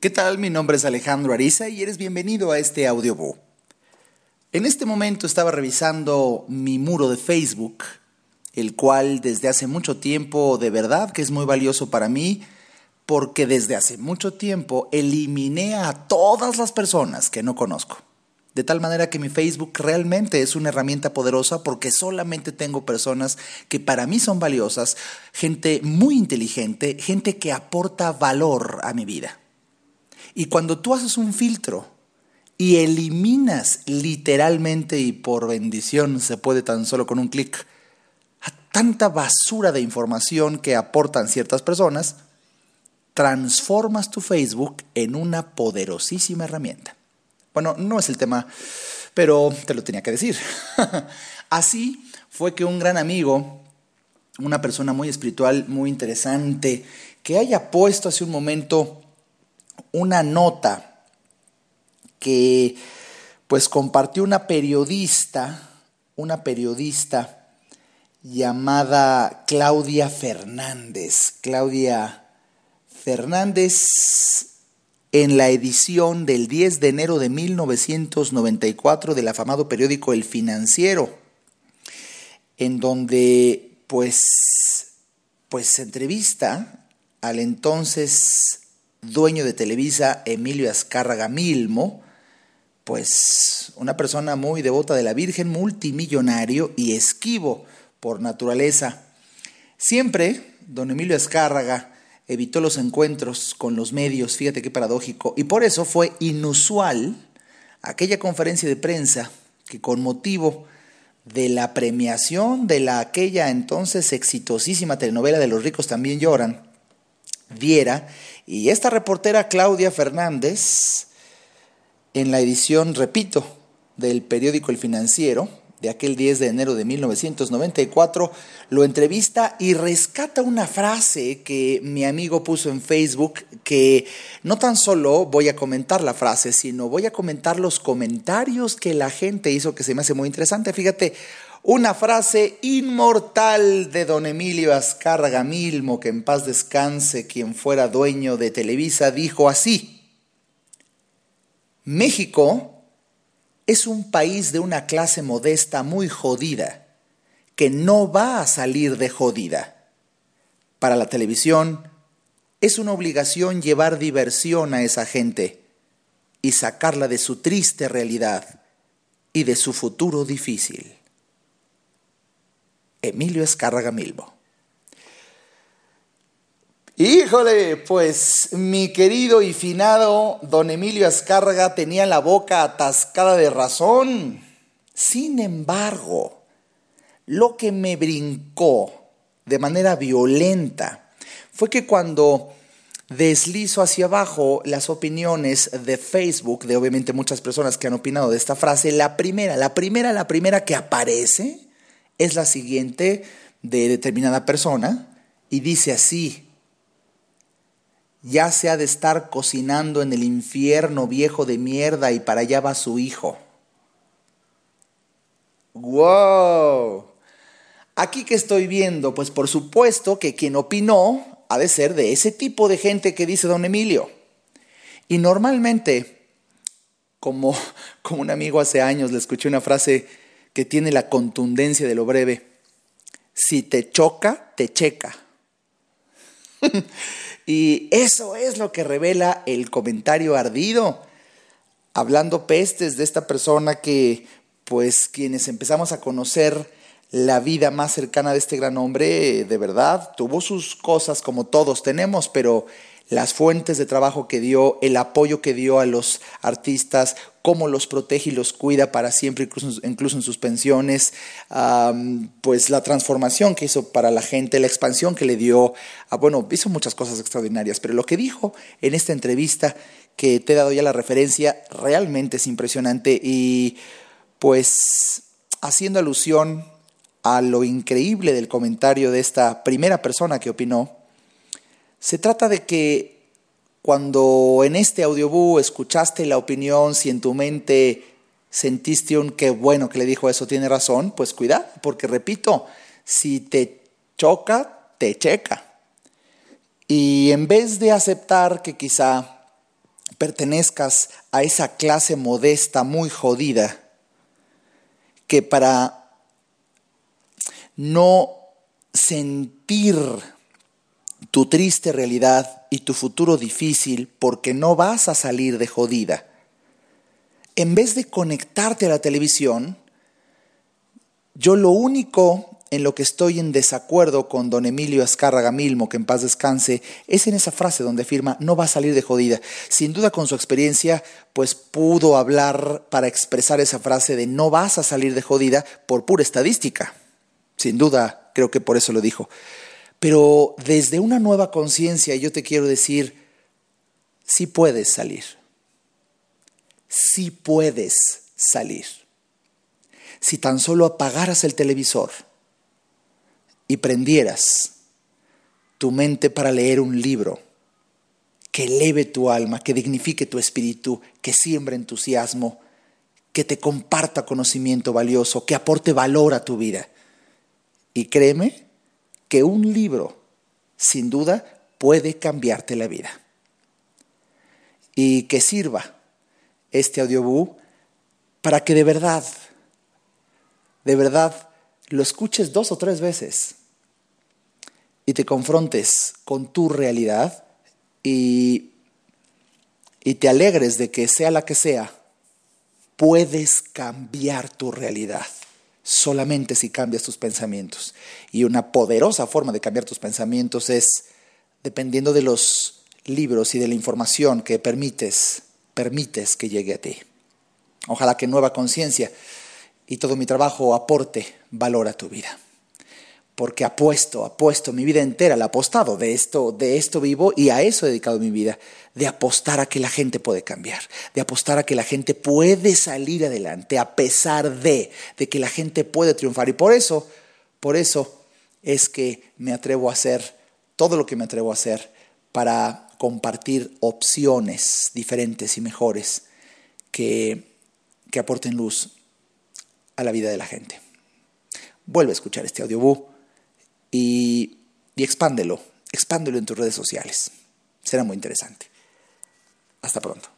¿Qué tal? Mi nombre es Alejandro Ariza y eres bienvenido a este audiobook. En este momento estaba revisando mi muro de Facebook, el cual desde hace mucho tiempo de verdad que es muy valioso para mí, porque desde hace mucho tiempo eliminé a todas las personas que no conozco. De tal manera que mi Facebook realmente es una herramienta poderosa porque solamente tengo personas que para mí son valiosas, gente muy inteligente, gente que aporta valor a mi vida. Y cuando tú haces un filtro y eliminas literalmente y por bendición se puede tan solo con un clic a tanta basura de información que aportan ciertas personas, transformas tu Facebook en una poderosísima herramienta. Bueno, no es el tema, pero te lo tenía que decir. Así fue que un gran amigo, una persona muy espiritual, muy interesante, que haya puesto hace un momento una nota que pues compartió una periodista, una periodista llamada Claudia Fernández. Claudia Fernández en la edición del 10 de enero de 1994 del afamado periódico El Financiero, en donde pues pues entrevista al entonces dueño de Televisa, Emilio Azcárraga Milmo, pues una persona muy devota de la Virgen, multimillonario y esquivo por naturaleza. Siempre, don Emilio Azcárraga evitó los encuentros con los medios, fíjate qué paradójico, y por eso fue inusual aquella conferencia de prensa que con motivo de la premiación de la aquella entonces exitosísima telenovela de Los ricos también lloran, diera y esta reportera Claudia Fernández, en la edición, repito, del periódico El Financiero, de aquel 10 de enero de 1994, lo entrevista y rescata una frase que mi amigo puso en Facebook, que no tan solo voy a comentar la frase, sino voy a comentar los comentarios que la gente hizo, que se me hace muy interesante. Fíjate, una frase inmortal de don Emilio Azcárraga Milmo, que en paz descanse quien fuera dueño de Televisa, dijo así, México es un país de una clase modesta muy jodida, que no va a salir de jodida. Para la televisión es una obligación llevar diversión a esa gente y sacarla de su triste realidad y de su futuro difícil. Emilio Escárraga Milbo. Híjole, pues mi querido y finado don Emilio Azcárraga tenía la boca atascada de razón. Sin embargo, lo que me brincó de manera violenta fue que cuando deslizo hacia abajo las opiniones de Facebook, de obviamente muchas personas que han opinado de esta frase, la primera, la primera, la primera que aparece es la siguiente de determinada persona y dice así, ya se ha de estar cocinando en el infierno viejo de mierda y para allá va su hijo. ¡Wow! Aquí que estoy viendo, pues por supuesto que quien opinó ha de ser de ese tipo de gente que dice don Emilio. Y normalmente, como, como un amigo hace años le escuché una frase que tiene la contundencia de lo breve. Si te choca, te checa. y eso es lo que revela el comentario ardido, hablando pestes de esta persona que, pues, quienes empezamos a conocer la vida más cercana de este gran hombre, de verdad, tuvo sus cosas como todos tenemos, pero las fuentes de trabajo que dio, el apoyo que dio a los artistas, cómo los protege y los cuida para siempre, incluso, incluso en sus pensiones, pues la transformación que hizo para la gente, la expansión que le dio, bueno, hizo muchas cosas extraordinarias, pero lo que dijo en esta entrevista que te he dado ya la referencia, realmente es impresionante y pues haciendo alusión a lo increíble del comentario de esta primera persona que opinó, se trata de que cuando en este audioboo escuchaste la opinión, si en tu mente sentiste un qué bueno que le dijo eso, tiene razón, pues cuidado, porque repito, si te choca, te checa. Y en vez de aceptar que quizá pertenezcas a esa clase modesta muy jodida que para no sentir tu triste realidad y tu futuro difícil porque no vas a salir de jodida. En vez de conectarte a la televisión, yo lo único en lo que estoy en desacuerdo con don Emilio Azcárraga Milmo, que en paz descanse, es en esa frase donde afirma no va a salir de jodida. Sin duda con su experiencia, pues pudo hablar para expresar esa frase de no vas a salir de jodida por pura estadística. Sin duda, creo que por eso lo dijo. Pero desde una nueva conciencia yo te quiero decir, sí puedes salir. Sí puedes salir. Si tan solo apagaras el televisor y prendieras tu mente para leer un libro que eleve tu alma, que dignifique tu espíritu, que siembre entusiasmo, que te comparta conocimiento valioso, que aporte valor a tu vida. Y créeme que un libro, sin duda, puede cambiarte la vida. Y que sirva este audiobook para que de verdad, de verdad, lo escuches dos o tres veces y te confrontes con tu realidad y, y te alegres de que sea la que sea, puedes cambiar tu realidad solamente si cambias tus pensamientos. Y una poderosa forma de cambiar tus pensamientos es dependiendo de los libros y de la información que permites, permites que llegue a ti. Ojalá que nueva conciencia y todo mi trabajo aporte valor a tu vida porque apuesto, apuesto mi vida entera, he apostado, de esto, de esto vivo y a eso he dedicado mi vida, de apostar a que la gente puede cambiar, de apostar a que la gente puede salir adelante a pesar de, de que la gente puede triunfar. Y por eso, por eso es que me atrevo a hacer todo lo que me atrevo a hacer para compartir opciones diferentes y mejores que, que aporten luz a la vida de la gente. Vuelve a escuchar este audiobook y, y expándelo, expándelo en tus redes sociales. Será muy interesante. Hasta pronto.